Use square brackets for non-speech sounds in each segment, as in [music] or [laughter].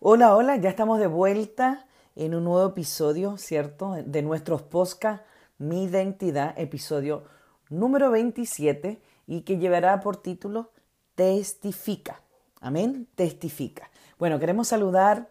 Hola, hola, ya estamos de vuelta en un nuevo episodio, ¿cierto? De nuestros podcast Mi Identidad, episodio número 27 y que llevará por título Testifica. Amén, testifica. Bueno, queremos saludar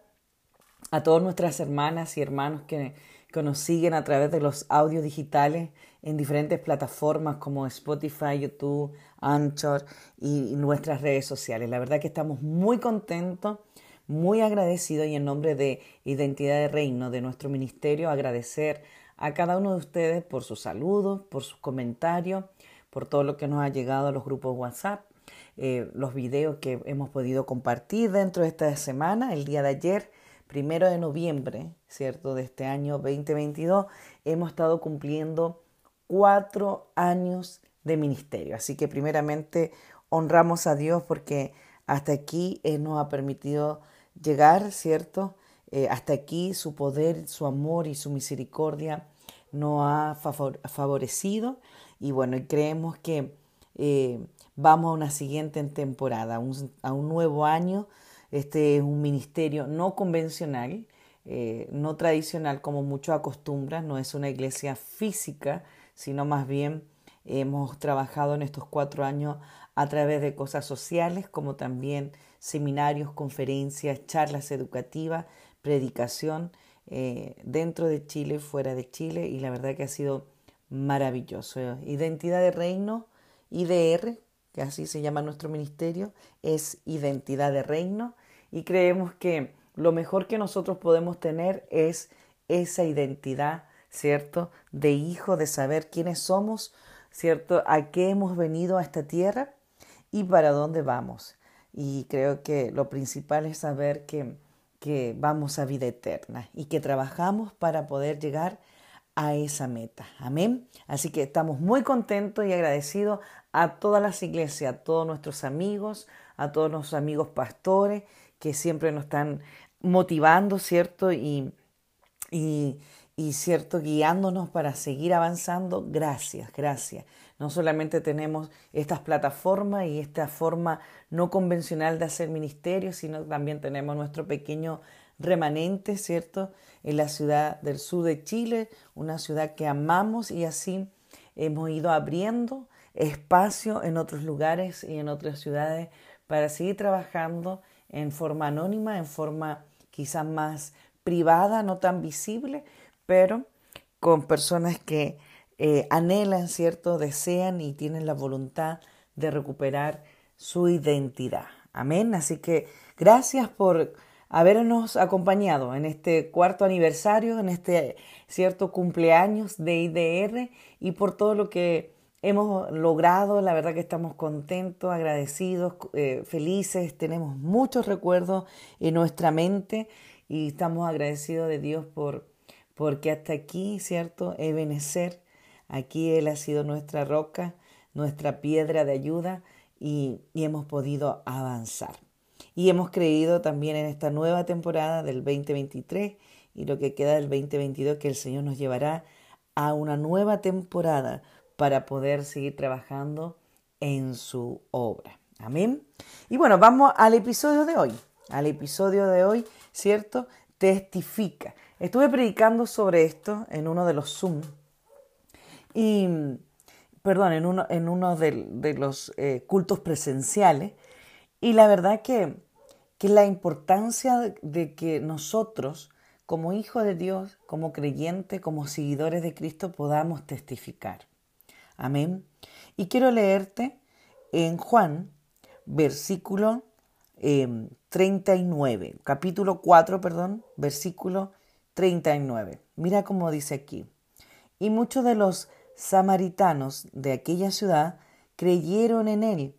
a todas nuestras hermanas y hermanos que, que nos siguen a través de los audios digitales en diferentes plataformas como Spotify, YouTube, Anchor y nuestras redes sociales. La verdad que estamos muy contentos, muy agradecidos y en nombre de Identidad de Reino, de nuestro ministerio, agradecer a cada uno de ustedes por sus saludos, por sus comentarios, por todo lo que nos ha llegado a los grupos WhatsApp, eh, los videos que hemos podido compartir dentro de esta semana, el día de ayer primero de noviembre, ¿cierto? De este año 2022, hemos estado cumpliendo cuatro años de ministerio. Así que primeramente honramos a Dios porque hasta aquí Él nos ha permitido llegar, ¿cierto? Eh, hasta aquí su poder, su amor y su misericordia nos ha favorecido y bueno, creemos que eh, vamos a una siguiente temporada, a un nuevo año este es un ministerio no convencional, eh, no tradicional como muchos acostumbran, no es una iglesia física, sino más bien hemos trabajado en estos cuatro años a través de cosas sociales, como también seminarios, conferencias, charlas educativas, predicación eh, dentro de Chile, fuera de Chile, y la verdad que ha sido maravilloso. Identidad de Reino, IDR, que así se llama nuestro ministerio, es Identidad de Reino y creemos que lo mejor que nosotros podemos tener es esa identidad, ¿cierto? De hijo, de saber quiénes somos, ¿cierto? A qué hemos venido a esta tierra y para dónde vamos. Y creo que lo principal es saber que, que vamos a vida eterna y que trabajamos para poder llegar a esa meta. Amén. Así que estamos muy contentos y agradecidos a todas las iglesias, a todos nuestros amigos, a todos nuestros amigos pastores que siempre nos están motivando, ¿cierto? Y, y, ¿cierto? Guiándonos para seguir avanzando. Gracias, gracias. No solamente tenemos estas plataformas y esta forma no convencional de hacer ministerio, sino también tenemos nuestro pequeño remanente, ¿cierto? En la ciudad del sur de Chile, una ciudad que amamos y así hemos ido abriendo espacio en otros lugares y en otras ciudades para seguir trabajando en forma anónima, en forma quizás más privada, no tan visible, pero con personas que eh, anhelan, ¿cierto? Desean y tienen la voluntad de recuperar su identidad. Amén. Así que gracias por habernos acompañado en este cuarto aniversario, en este cierto cumpleaños de IDR y por todo lo que hemos logrado, la verdad que estamos contentos, agradecidos, eh, felices, tenemos muchos recuerdos en nuestra mente y estamos agradecidos de Dios por porque hasta aquí, ¿cierto? Ebenecer, aquí Él ha sido nuestra roca, nuestra piedra de ayuda y, y hemos podido avanzar. Y hemos creído también en esta nueva temporada del 2023 y lo que queda del 2022 que el Señor nos llevará a una nueva temporada para poder seguir trabajando en su obra. Amén. Y bueno, vamos al episodio de hoy. Al episodio de hoy, ¿cierto? Testifica. Estuve predicando sobre esto en uno de los Zoom. Y, perdón, en uno, de, los eh, cultos presenciales. Y la verdad que, que la importancia de que nosotros, como hijos de Dios, como creyentes, como seguidores de Cristo, podamos testificar. Amén. Y quiero leerte en Juan, versículo 39, em, capítulo 4, perdón, versículo 39. Mira cómo dice aquí. Y muchos de los samaritanos de aquella ciudad creyeron en él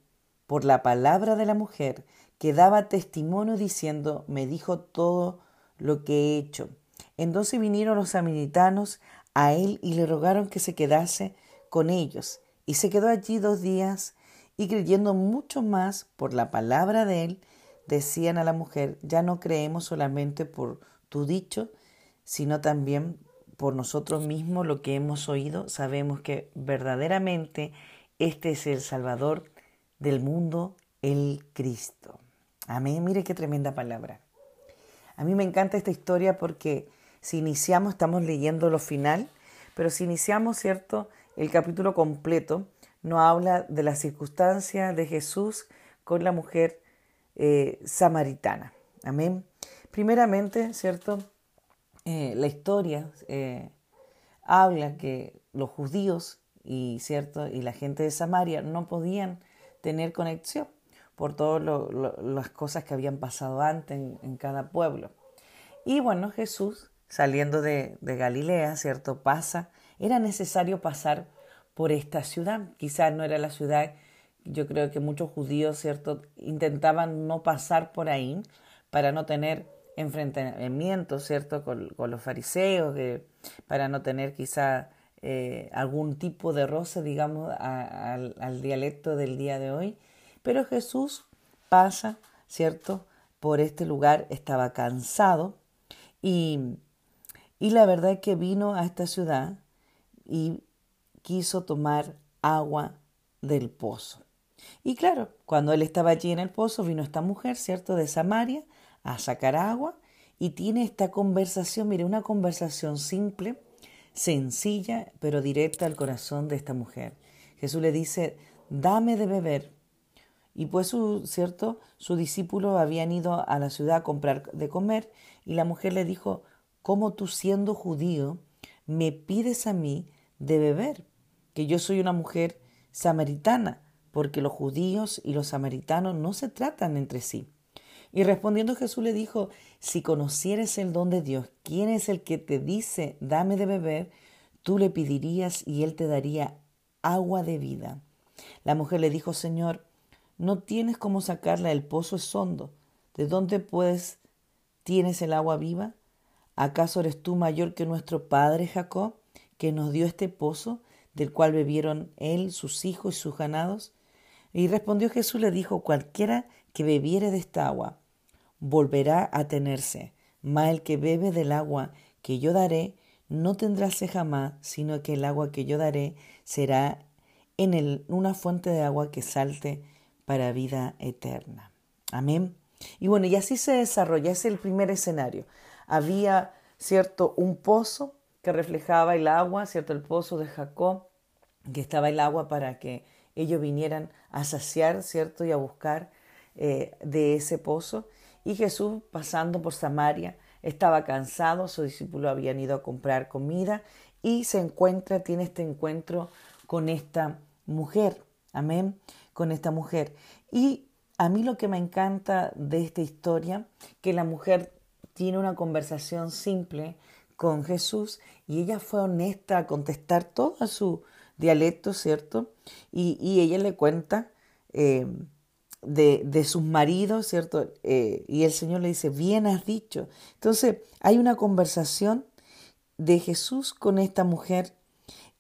por la palabra de la mujer que daba testimonio diciendo, me dijo todo lo que he hecho. Entonces vinieron los samaritanos a él y le rogaron que se quedase con ellos, y se quedó allí dos días, y creyendo mucho más por la palabra de él, decían a la mujer, ya no creemos solamente por tu dicho, sino también por nosotros mismos lo que hemos oído, sabemos que verdaderamente este es el Salvador del mundo, el Cristo. Amén. Mire qué tremenda palabra. A mí me encanta esta historia porque si iniciamos, estamos leyendo lo final, pero si iniciamos, ¿cierto? El capítulo completo no habla de la circunstancia de Jesús con la mujer eh, samaritana. Amén. Primeramente, ¿cierto? Eh, la historia eh, habla que los judíos y, ¿cierto? y la gente de Samaria no podían tener conexión por todas las cosas que habían pasado antes en, cada pueblo. Y bueno, Jesús, saliendo de, de Galilea, ¿cierto? Pasa, era necesario pasar por esta ciudad. Quizás no era la ciudad, yo creo que muchos judíos, ¿cierto?, intentaban no pasar por ahí para no tener enfrentamientos, ¿cierto?, con, los fariseos, para no tener quizá eh, algún tipo de roce, digamos, al, al dialecto del día de hoy. Pero Jesús pasa, ¿cierto?, por este lugar, estaba cansado y, y la verdad es que vino a esta ciudad y quiso tomar agua del pozo. Y claro, cuando él estaba allí en el pozo, vino esta mujer, ¿cierto?, de Samaria, a sacar agua y tiene esta conversación, mire, una conversación simple, sencilla, pero directa al corazón de esta mujer. Jesús le dice, dame de beber. Y pues, su, ¿cierto? Sus discípulos habían ido a la ciudad a comprar de comer y la mujer le dijo, ¿cómo tú siendo judío me pides a mí de beber? Que yo soy una mujer samaritana, porque los judíos y los samaritanos no se tratan entre sí. Y respondiendo Jesús le dijo, si conocieres el don de Dios, quién es el que te dice, dame de beber, tú le pedirías y él te daría agua de vida. La mujer le dijo, Señor, no tienes cómo sacarla, el pozo es hondo. ¿De dónde pues tienes el agua viva? ¿Acaso eres tú mayor que nuestro padre Jacob, que nos dio este pozo, del cual bebieron él, sus hijos y sus ganados? Y respondió Jesús, le dijo, cualquiera que bebiere de esta agua, volverá a tenerse, mas el que bebe del agua que yo daré, no tendrá sed jamás, sino que el agua que yo daré será en él una fuente de agua que salte para vida eterna. Amén. Y bueno, y así se desarrolla, es el primer escenario. Había, cierto, un pozo que reflejaba el agua, cierto, el pozo de Jacob, que estaba el agua para que ellos vinieran a saciar, ¿cierto? Y a buscar eh, de ese pozo. Y Jesús, pasando por Samaria, estaba cansado, sus discípulos habían ido a comprar comida y se encuentra, tiene este encuentro con esta mujer. Amén, con esta mujer. Y a mí lo que me encanta de esta historia, que la mujer tiene una conversación simple con Jesús y ella fue honesta a contestar todo su dialecto, ¿cierto? Y, ella le cuenta eh, de, de, sus maridos, ¿cierto? Eh, y el Señor le dice, bien has dicho. Entonces, hay una conversación de Jesús con esta mujer,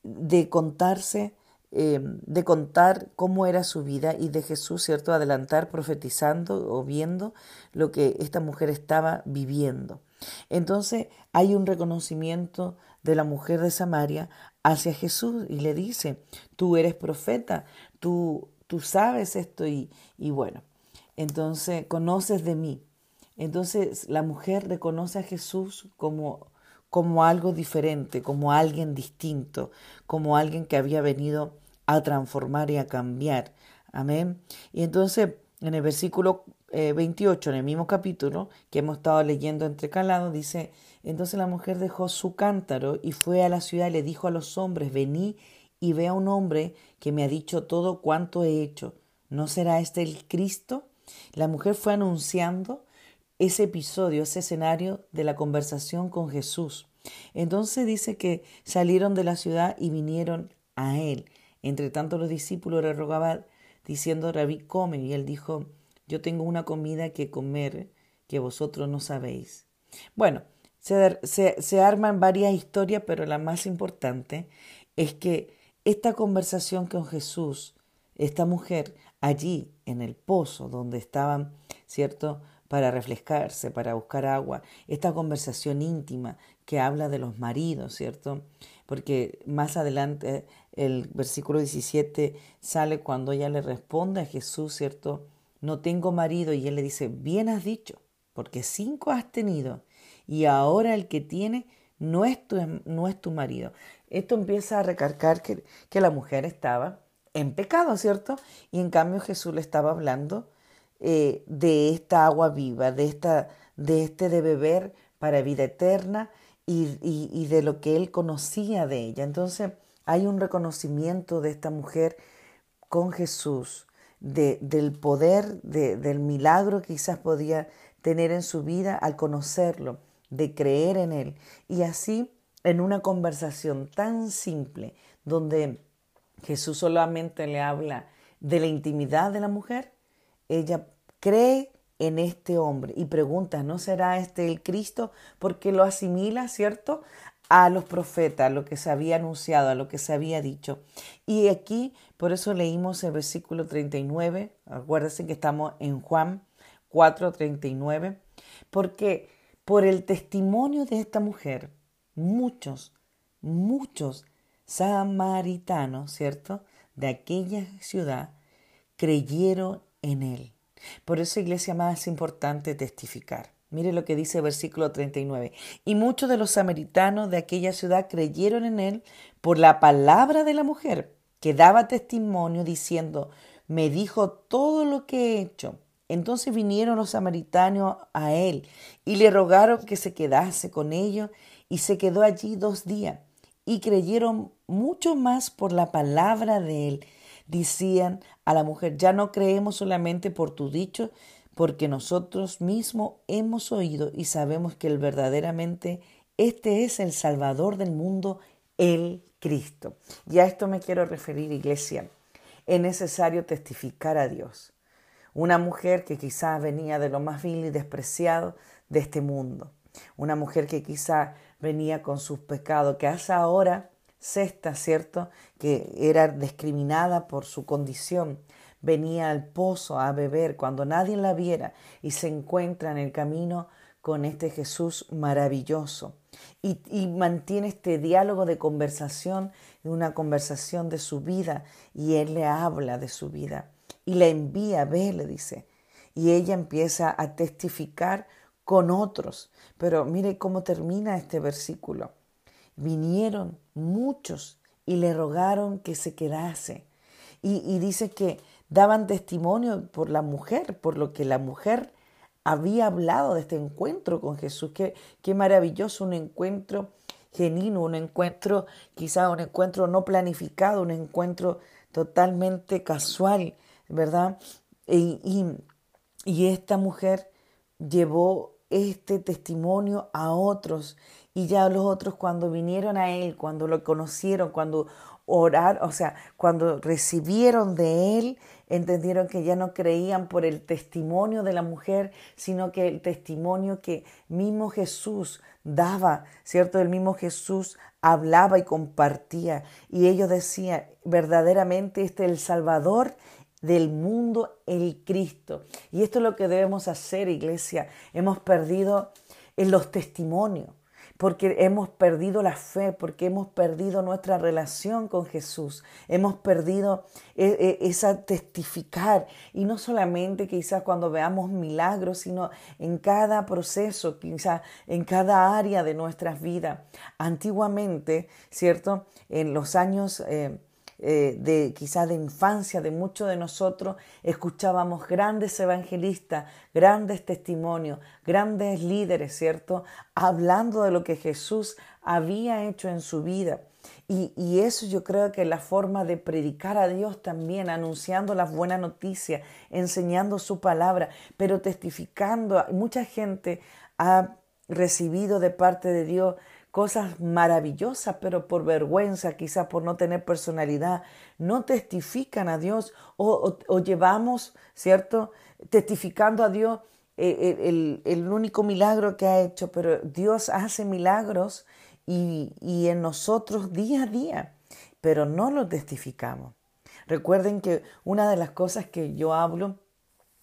de contarse, eh, de contar cómo era su vida y de Jesús, ¿cierto? Adelantar, profetizando o viendo lo que esta mujer estaba viviendo. Entonces, hay un reconocimiento de la mujer de Samaria hacia Jesús y le dice, tú eres profeta, tú tú sabes esto y, bueno, entonces conoces de mí. Entonces la mujer reconoce a Jesús como, como algo diferente, como alguien distinto, como alguien que había venido a transformar y a cambiar. Amén. Y entonces en el versículo 28, eh, en el mismo capítulo que hemos estado leyendo entrecalado, dice, entonces la mujer dejó su cántaro y fue a la ciudad y le dijo a los hombres, vení y ve a un hombre que me ha dicho todo cuanto he hecho. ¿No será este el Cristo? La mujer fue anunciando ese episodio, ese escenario de la conversación con Jesús. Entonces dice que salieron de la ciudad y vinieron a él. Entre tanto los discípulos le rogaban diciendo, Rabí, come. Y él dijo, yo tengo una comida que comer que vosotros no sabéis. Bueno, se, se, se arman varias historias, pero la más importante es que esta conversación con Jesús, esta mujer allí en el pozo donde estaban, ¿cierto? Para refrescarse, para buscar agua, esta conversación íntima que habla de los maridos, ¿cierto? Porque más adelante el versículo 17 sale cuando ella le responde a Jesús, ¿cierto? No tengo marido y él le dice, bien has dicho, porque cinco has tenido y ahora el que tiene no es tu, no es tu marido. Esto empieza a recargar que, que la mujer estaba en pecado, ¿cierto? Y en cambio Jesús le estaba hablando eh, de esta agua viva, de, esta, de este de beber para vida eterna y, y, de lo que él conocía de ella. Entonces hay un reconocimiento de esta mujer con Jesús, de, del poder, de, del milagro que quizás podía tener en su vida al conocerlo, de creer en él. Y así, en una conversación tan simple, donde Jesús solamente le habla de la intimidad de la mujer, ella cree en este hombre y pregunta, ¿no será este el Cristo? Porque lo asimila, ¿cierto? A los profetas, lo que se había anunciado, a lo que se había dicho. Y aquí, por eso leímos el versículo 39, acuérdense que estamos en Juan 4:39, porque por el testimonio de esta mujer, muchos, muchos samaritanos, ¿cierto? De aquella ciudad creyeron en él. Por eso, iglesia, más importante testificar. Mire lo que dice versículo 39. Y muchos de los samaritanos de aquella ciudad creyeron en él por la palabra de la mujer, que daba testimonio diciendo, me dijo todo lo que he hecho. Entonces vinieron los samaritanos a él y le rogaron que se quedase con ellos y se quedó allí dos días y creyeron mucho más por la palabra de él. Decían a la mujer, ya no creemos solamente por tu dicho, porque nosotros mismos hemos oído y sabemos que verdaderamente este es el Salvador del mundo, el Cristo. Y a esto me quiero referir, iglesia. Es necesario testificar a Dios. Una mujer que quizás venía de lo más vil y despreciado de este mundo. Una mujer que quizás venía con sus pecados, que hace ahora sexta, ¿cierto? Que era discriminada por su condición. Venía al pozo a beber cuando nadie la viera y se encuentra en el camino con este Jesús maravilloso. Y, mantiene este diálogo de conversación, una conversación de su vida, y él le habla de su vida. Y la envía, ve, le dice. Y ella empieza a testificar con otros. Pero mire cómo termina este versículo. Vinieron muchos y le rogaron que se quedase. Y, dice que daban testimonio por la mujer, por lo que la mujer había hablado de este encuentro con Jesús. Qué, qué maravilloso un encuentro genuino, un encuentro, quizá un encuentro no planificado, un encuentro totalmente casual, ¿verdad? Y, y, y esta mujer llevó este testimonio a otros y ya los otros cuando vinieron a él, cuando lo conocieron, cuando oraron, o sea, cuando recibieron de él, entendieron que ya no creían por el testimonio de la mujer, sino que el testimonio que mismo Jesús daba, ¿cierto? El mismo Jesús hablaba y compartía. Y ellos decían, verdaderamente este es el Salvador del mundo el Cristo. Y esto es lo que debemos hacer, iglesia. Hemos perdido en los testimonios, porque hemos perdido la fe, porque hemos perdido nuestra relación con Jesús, hemos perdido e, e, esa testificar, y no solamente quizás cuando veamos milagros, sino en cada proceso, quizás en cada área de nuestras vidas. Antiguamente, ¿cierto? En los años... Eh, eh, de quizás de infancia de muchos de nosotros, escuchábamos grandes evangelistas, grandes testimonios, grandes líderes, ¿cierto? Hablando de lo que Jesús había hecho en su vida. Y, y, eso yo creo que es la forma de predicar a Dios también, anunciando las buenas noticias, enseñando su palabra, pero testificando. Mucha gente ha recibido de parte de Dios cosas maravillosas, pero por vergüenza, quizás por no tener personalidad, no testifican a Dios o, llevamos, ¿cierto? Testificando a Dios eh, eh, el, único milagro que ha hecho, pero Dios hace milagros y, y en nosotros día a día, pero no lo testificamos. Recuerden que una de las cosas que yo hablo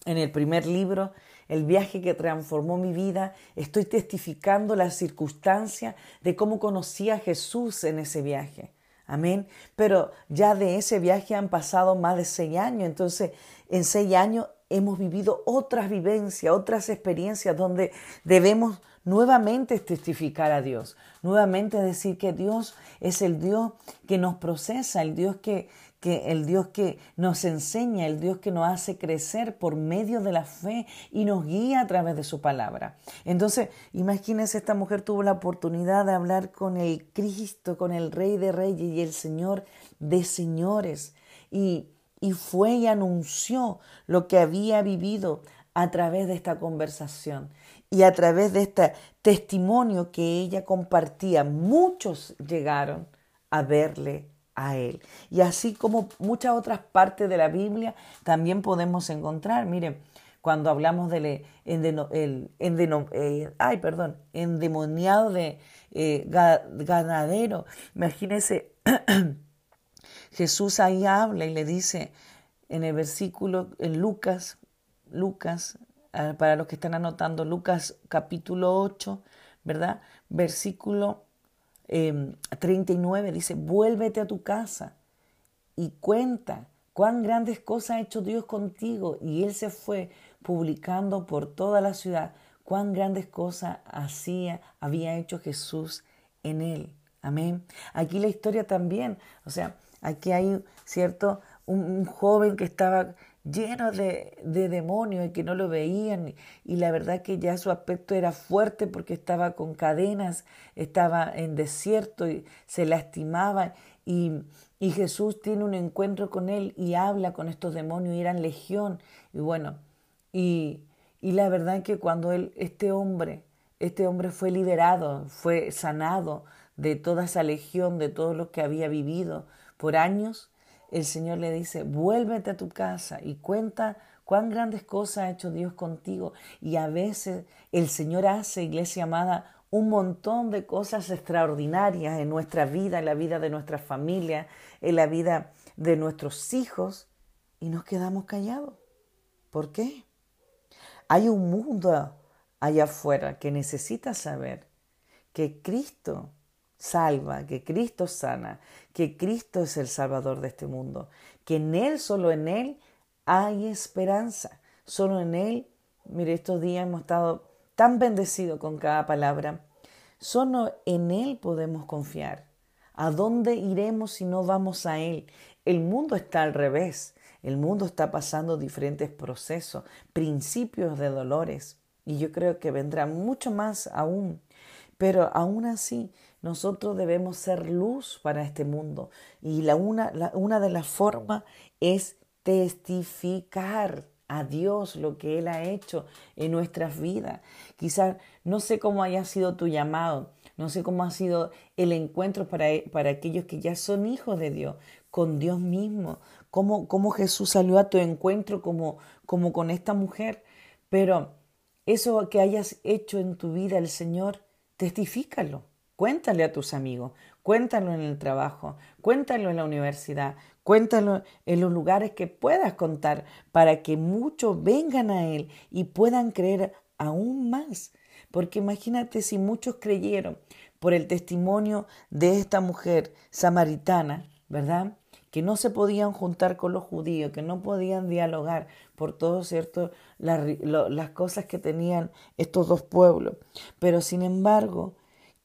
en el primer libro, el viaje que transformó mi vida, estoy testificando la circunstancia de cómo conocí a Jesús en ese viaje. Amén. Pero ya de ese viaje han pasado más de seis años. Entonces, en seis años hemos vivido otras vivencias, otras experiencias donde debemos nuevamente testificar a Dios, nuevamente decir que Dios es el Dios que nos procesa, el Dios que, que el Dios que nos enseña, el Dios que nos hace crecer por medio de la fe y nos guía a través de su palabra. Entonces, imagínense, esta mujer tuvo la oportunidad de hablar con el Cristo, con el Rey de Reyes y el Señor de Señores. Y, y fue y anunció lo que había vivido a través de esta conversación y a través de este testimonio que ella compartía. Muchos llegaron a verle Él. Y así como muchas otras partes de la Biblia también podemos encontrar, miren, cuando hablamos del eh, el, eh, endemoniado de eh, ganadero, imagínense, [clears throat] Jesús ahí habla y le dice en el versículo, en Lucas, Lucas, para los que están anotando, Lucas capítulo 8, ¿verdad? Versículo 39 em, dice, vuélvete a tu casa y cuenta cuán grandes cosas ha hecho Dios contigo. Y él se fue publicando por toda la ciudad cuán grandes cosas hacía, había hecho Jesús en él. Amén. Aquí la historia también, o sea, aquí hay, ¿cierto? Un joven que estaba lleno de, demonios y que no lo veían y la verdad que ya su aspecto era fuerte porque estaba con cadenas, estaba en desierto y se lastimaba y, y Jesús tiene un encuentro con él y habla con estos demonios y eran legión y bueno y, y la verdad que cuando él, este hombre, este hombre fue liberado, fue sanado de toda esa legión, de todo lo que había vivido por años, el Señor le dice, vuélvete a tu casa y cuenta cuán grandes cosas ha hecho Dios contigo. Y a veces el Señor hace, iglesia amada, un montón de cosas extraordinarias en nuestra vida, en la vida de nuestra familia, en la vida de nuestros hijos, y nos quedamos callados. ¿Por qué? Hay un mundo allá afuera que necesita saber que Cristo salva, que Cristo sana, que Cristo es el Salvador de este mundo, que en Él, solo en Él, hay esperanza. Solo en Él, mire, estos días hemos estado tan bendecidos con cada palabra. Solo en Él podemos confiar. ¿A dónde iremos si no vamos a Él? El mundo está al revés. El mundo está pasando diferentes procesos, principios de dolores. Y yo creo que vendrá mucho más aún. Pero aún así, nosotros debemos ser luz para este mundo y la una, una de las formas es testificar a Dios lo que Él ha hecho en nuestras vidas. Quizás no sé cómo haya sido tu llamado, no sé cómo ha sido el encuentro para, para aquellos que ya son hijos de Dios, con Dios mismo, cómo, cómo Jesús salió a tu encuentro como, como con esta mujer. Pero eso que hayas hecho en tu vida el Señor, testifícalo. Cuéntale a tus amigos, cuéntalo en el trabajo, cuéntalo en la universidad, cuéntalo en los lugares que puedas contar para que muchos vengan a Él y puedan creer aún más. Porque imagínate si muchos creyeron por el testimonio de esta mujer samaritana, ¿verdad? Que no se podían juntar con los judíos, que no podían dialogar por todo cierto las, las cosas que tenían estos dos pueblos. Pero sin embargo,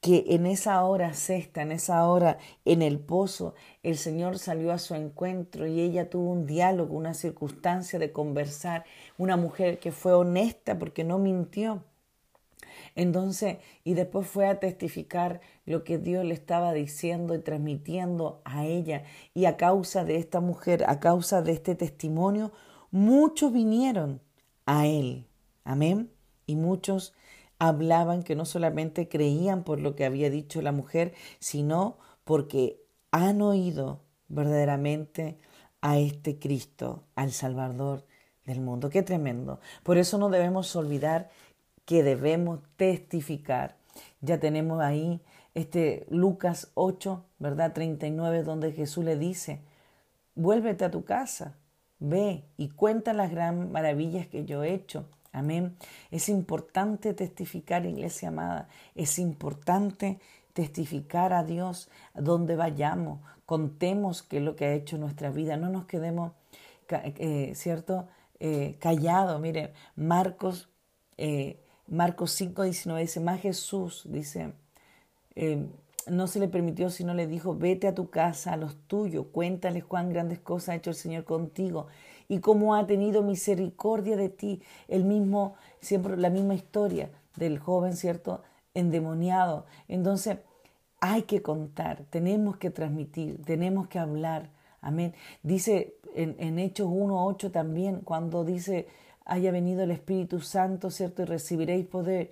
que en esa hora sexta, en esa hora en el pozo, el Señor salió a su encuentro y ella tuvo un diálogo, una circunstancia de conversar, una mujer que fue honesta porque no mintió. Entonces, y después fue a testificar lo que Dios le estaba diciendo y transmitiendo a ella. Y a causa de esta mujer, a causa de este testimonio, muchos vinieron a él. Amén. Y muchos hablaban que no solamente creían por lo que había dicho la mujer, sino porque han oído verdaderamente a este Cristo, al Salvador del mundo. Qué tremendo. Por eso no debemos olvidar que debemos testificar. Ya tenemos ahí este Lucas 8, ¿verdad? 39, donde Jesús le dice, vuélvete a tu casa ve y cuenta las gran maravillas que yo he hecho. Amén. Es importante testificar, iglesia amada. Es importante testificar a Dios donde vayamos. Contemos qué es lo que ha hecho nuestra vida. No nos quedemos, eh, ¿cierto? Eh, callados. Mire, Marcos, eh, Marcos 5, 19 dice, más Jesús, dice, eh, no se le permitió, sino le dijo, vete a tu casa, a los tuyos, cuéntales cuán grandes cosas ha hecho el Señor contigo y cómo ha tenido misericordia de ti. El mismo, siempre la misma historia del joven, ¿cierto? Endemoniado. Entonces, hay que contar, tenemos que transmitir, tenemos que hablar. Amén. Dice en, en Hechos 1.8 también, cuando dice, haya venido el Espíritu Santo, ¿cierto? Y recibiréis poder.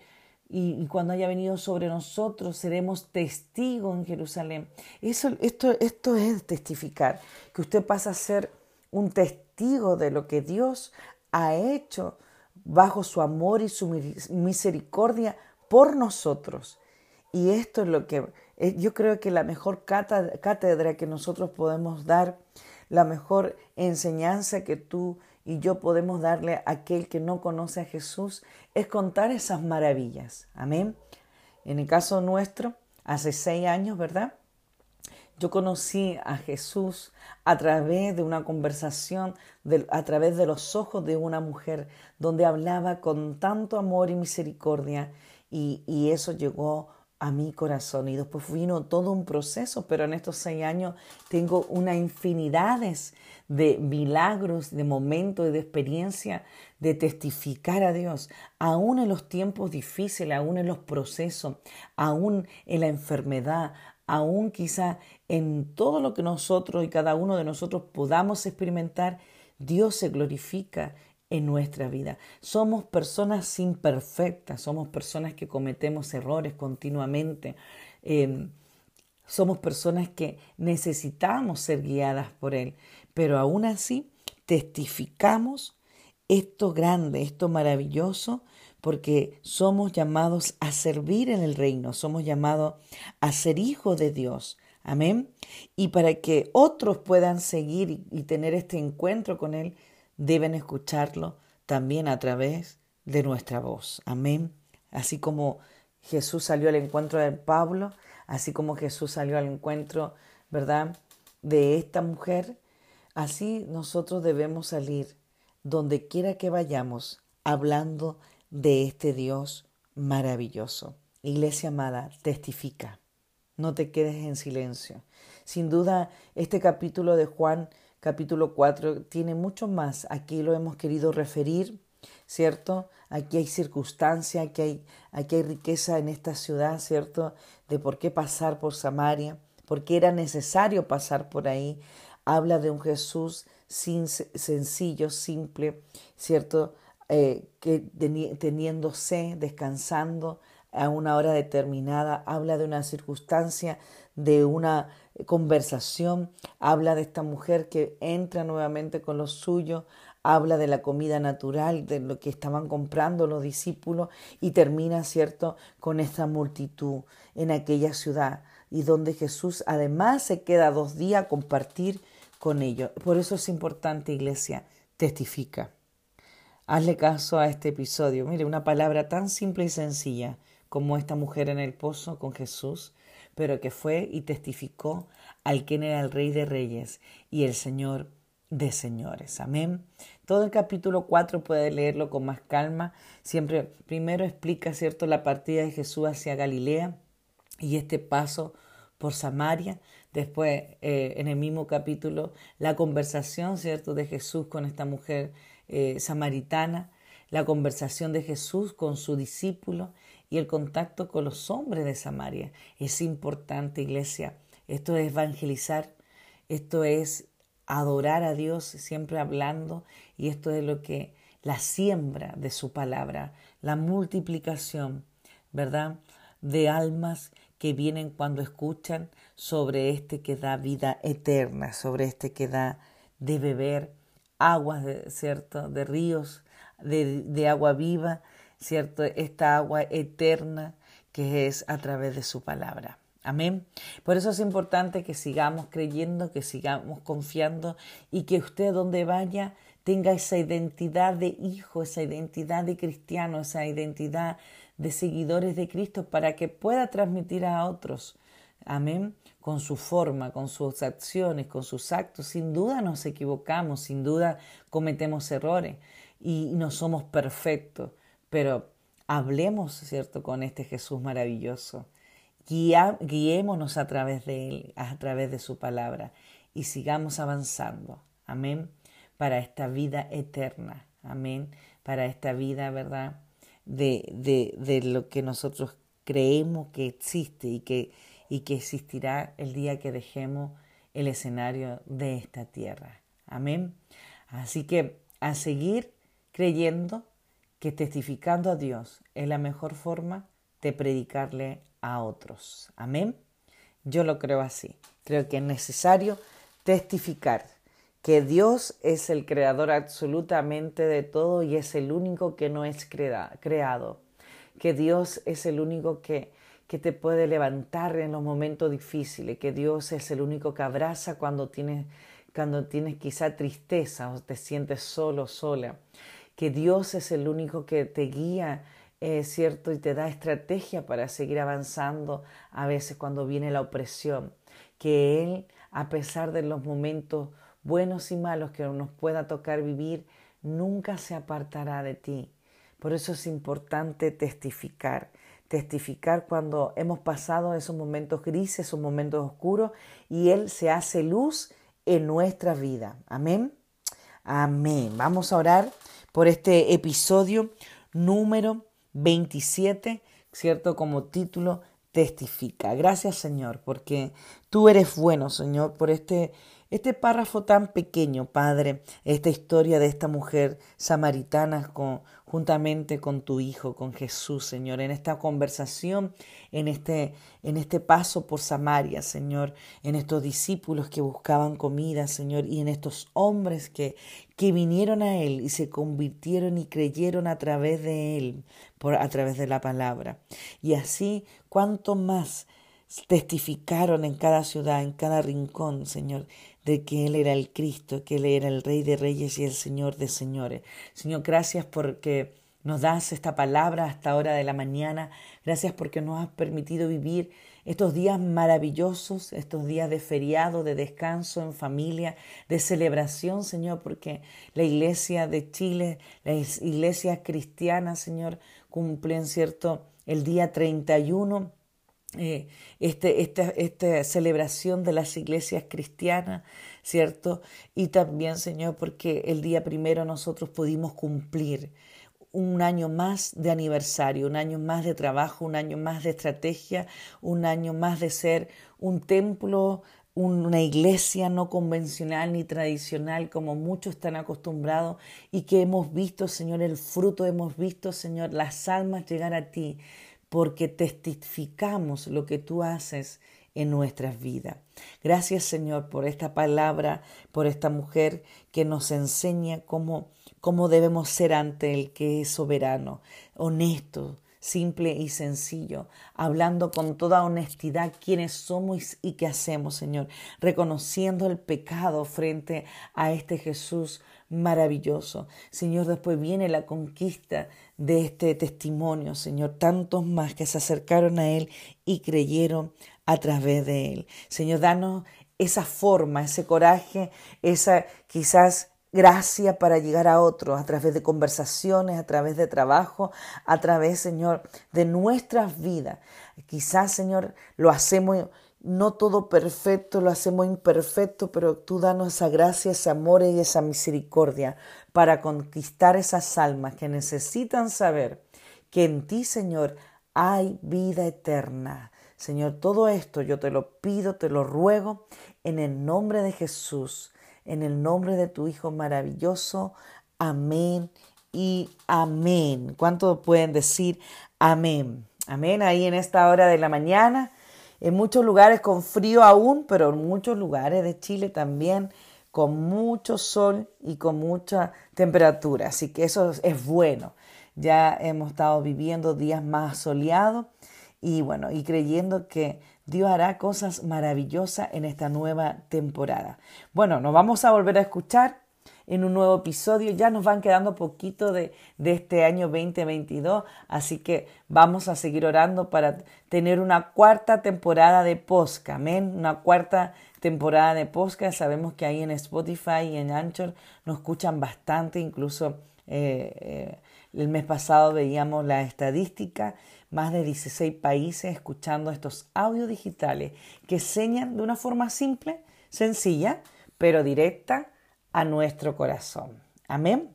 Y, cuando haya venido sobre nosotros, seremos testigos en Jerusalén. Eso, esto, esto es testificar, que usted pasa a ser un testigo de lo que Dios ha hecho bajo su amor y su misericordia por nosotros. Y esto es lo que eh, yo creo que la mejor cátedra que nosotros podemos dar, la mejor enseñanza que tú y yo podemos darle a aquel que no conoce a Jesús es contar esas maravillas. Amén. En el caso nuestro, hace seis años, ¿verdad? Yo conocí a Jesús a través de una conversación, a través de los ojos de una mujer, donde hablaba con tanto amor y misericordia, y, y eso llegó a mi corazón. Y después vino todo un proceso, pero en estos seis años tengo una infinidades de milagros, de momentos y de experiencia de testificar a Dios, aún en los tiempos difíciles, aún en los procesos, aún en la enfermedad, aún quizá en todo lo que nosotros y cada uno de nosotros podamos experimentar, Dios se glorifica en nuestra vida. Somos personas imperfectas, somos personas que cometemos errores continuamente. Em, somos personas que necesitamos ser guiadas por Él, pero aún así testificamos esto grande, esto maravilloso, porque somos llamados a servir en el reino, somos llamados a ser hijos de Dios. Amén. Y para que otros puedan seguir y tener este encuentro con Él, deben escucharlo también a través de nuestra voz. Amén. Así como Jesús salió al encuentro de Pablo, así como Jesús salió al encuentro, ¿verdad?, de esta mujer, así nosotros debemos salir donde quiera que vayamos hablando de este Dios maravilloso. Iglesia amada, testifica. No te quedes en silencio. Sin duda, este capítulo de Juan capítulo 4 tiene mucho más. Aquí lo hemos querido referir, ¿cierto? Aquí hay circunstancia, aquí hay, riqueza en esta ciudad, ¿cierto? De por qué pasar por Samaria, por qué era necesario pasar por ahí. Habla de un Jesús sin, sencillo, simple, ¿cierto? Eh, que teniéndose, descansando a una hora determinada, habla de una circunstancia, de una conversación, habla de esta mujer que entra nuevamente con lo suyo, habla de la comida natural, de lo que estaban comprando los discípulos y termina, ¿cierto?, con esta multitud en aquella ciudad y donde Jesús además se queda dos días a compartir con ellos. Por eso es importante, iglesia, testifica. Hazle caso a este episodio. Mire, una palabra tan simple y sencilla como esta mujer en el pozo con Jesús pero que fue y testificó al quien era el Rey de Reyes y el Señor de Señores. Amén. Todo el capítulo 4 puede leerlo con más calma. Siempre primero explica, ¿cierto?, la partida de Jesús hacia Galilea y este paso por Samaria. Después, eh, en el mismo capítulo, la conversación, ¿cierto?, de Jesús con esta mujer eh, samaritana, la conversación de Jesús con su discípulo y el contacto con los hombres de Samaria. Es importante, iglesia. Esto es evangelizar, esto es adorar a Dios siempre hablando y esto es lo que la siembra de su palabra, la multiplicación, ¿verdad? De almas que vienen cuando escuchan sobre este que da vida eterna, sobre este que da de beber aguas, ¿cierto? De ríos, de, de agua viva, ¿cierto? Esta agua eterna que es a través de su palabra. Amén. Por eso es importante que sigamos creyendo, que sigamos confiando y que usted donde vaya tenga esa identidad de hijo, esa identidad de cristiano, esa identidad de seguidores de Cristo para que pueda transmitir a otros. Amén. Con su forma, con sus acciones, con sus actos. Sin duda nos equivocamos, sin duda cometemos errores y no somos perfectos, pero hablemos, ¿cierto?, con este Jesús maravilloso guiémonos a través de Él, a través de su palabra y sigamos avanzando. Amén. Para esta vida eterna. Amén. Para esta vida, ¿verdad? De, de, de lo que nosotros creemos que existe y que, y que existirá el día que dejemos el escenario de esta tierra. Amén. Así que a seguir creyendo que testificando a Dios es la mejor forma de predicarle a otros. Amén. Yo lo creo así. Creo que es necesario testificar que Dios es el creador absolutamente de todo y es el único que no es creado. Que Dios es el único que, que te puede levantar en los momentos difíciles. Que Dios es el único que abraza cuando tienes, cuando tienes quizá tristeza o te sientes solo, sola. Que Dios es el único que te guía es cierto, y te da estrategia para seguir avanzando a veces cuando viene la opresión. Que Él, a pesar de los momentos buenos y malos que nos pueda tocar vivir, nunca se apartará de ti. Por eso es importante testificar, testificar cuando hemos pasado esos momentos grises, esos momentos oscuros, y Él se hace luz en nuestra vida. Amén. Amén. Vamos a orar por este episodio número 27, ¿cierto? Como título testifica. Gracias Señor, porque tú eres bueno, Señor, por este, este párrafo tan pequeño, Padre, esta historia de esta mujer samaritana con, juntamente con tu Hijo, con Jesús, Señor, en esta conversación, en este, en este paso por Samaria, Señor, en estos discípulos que buscaban comida, Señor, y en estos hombres que, que vinieron a Él y se convirtieron y creyeron a través de Él, por, a través de la palabra. Y así, cuánto más testificaron en cada ciudad, en cada rincón, Señor, de que Él era el Cristo, que Él era el Rey de Reyes y el Señor de Señores. Señor, gracias porque nos das esta palabra hasta hora de la mañana. Gracias porque nos has permitido vivir estos días maravillosos, estos días de feriado, de descanso en familia, de celebración, Señor, porque la iglesia de Chile, las iglesias cristianas, Señor, cumplen, ¿cierto?, el día 31 eh, este, esta, esta celebración de las iglesias cristianas, ¿cierto? Y también, Señor, porque el día primero nosotros pudimos cumplir un año más de aniversario, un año más de trabajo, un año más de estrategia, un año más de ser un templo, una iglesia no convencional ni tradicional como muchos están acostumbrados y que hemos visto, Señor, el fruto, hemos visto, Señor, las almas llegar a ti porque testificamos lo que tú haces en nuestras vidas. Gracias Señor por esta palabra, por esta mujer que nos enseña cómo, cómo debemos ser ante el que es soberano, honesto, simple y sencillo, hablando con toda honestidad quiénes somos y qué hacemos, Señor, reconociendo el pecado frente a este Jesús maravilloso. Señor, después viene la conquista de este testimonio, Señor, tantos más que se acercaron a Él y creyeron a través de Él. Señor, danos esa forma, ese coraje, esa quizás gracia para llegar a otros a través de conversaciones, a través de trabajo, a través, Señor, de nuestras vidas. Quizás, Señor, lo hacemos no todo perfecto, lo hacemos imperfecto, pero tú danos esa gracia, ese amor y esa misericordia para conquistar esas almas que necesitan saber que en ti, Señor, hay vida eterna. Señor, todo esto yo te lo pido, te lo ruego en el nombre de Jesús, en el nombre de tu Hijo maravilloso. Amén y amén. ¿Cuánto pueden decir amén? Amén ahí en esta hora de la mañana en muchos lugares con frío aún, pero en muchos lugares de Chile también con mucho sol y con mucha temperatura. Así que eso es bueno. Ya hemos estado viviendo días más soleados y bueno, y creyendo que Dios hará cosas maravillosas en esta nueva temporada. Bueno, nos vamos a volver a escuchar en un nuevo episodio. Ya nos van quedando poquito de, de, este año 2022, así que vamos a seguir orando para tener una cuarta temporada de Posca, amén, una cuarta temporada de Posca. Sabemos que ahí en Spotify y en Anchor nos escuchan bastante, incluso eh, eh, el mes pasado veíamos la estadística, más de 16 países escuchando estos audios digitales que enseñan de una forma simple, sencilla, pero directa a nuestro corazón. Amén.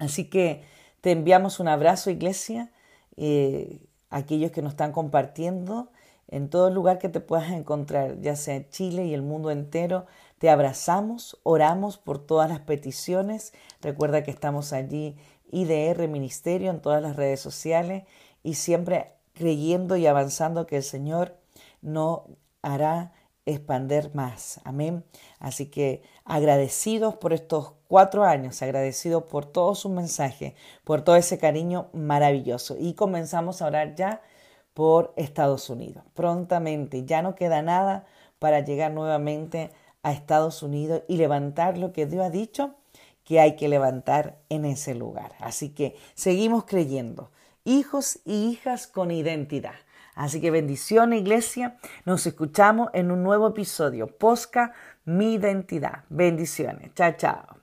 Así que te enviamos un abrazo, iglesia, eh, aquellos que nos están compartiendo en todo lugar que te puedas encontrar, ya sea Chile y el mundo entero. Te abrazamos, oramos por todas las peticiones. Recuerda que estamos allí, IDR Ministerio, en todas las redes sociales y siempre creyendo y avanzando que el Señor no hará expander más. Amén. Así que agradecidos por estos cuatro años, agradecidos por todo su mensaje, por todo ese cariño maravilloso. Y comenzamos a orar ya por Estados Unidos. Prontamente, ya no queda nada para llegar nuevamente a Estados Unidos y levantar lo que Dios ha dicho que hay que levantar en ese lugar. Así que seguimos creyendo, hijos y hijas con identidad. Así que bendición, iglesia. Nos escuchamos en un nuevo episodio. Posca, mi identidad. Bendiciones. Chao, chao.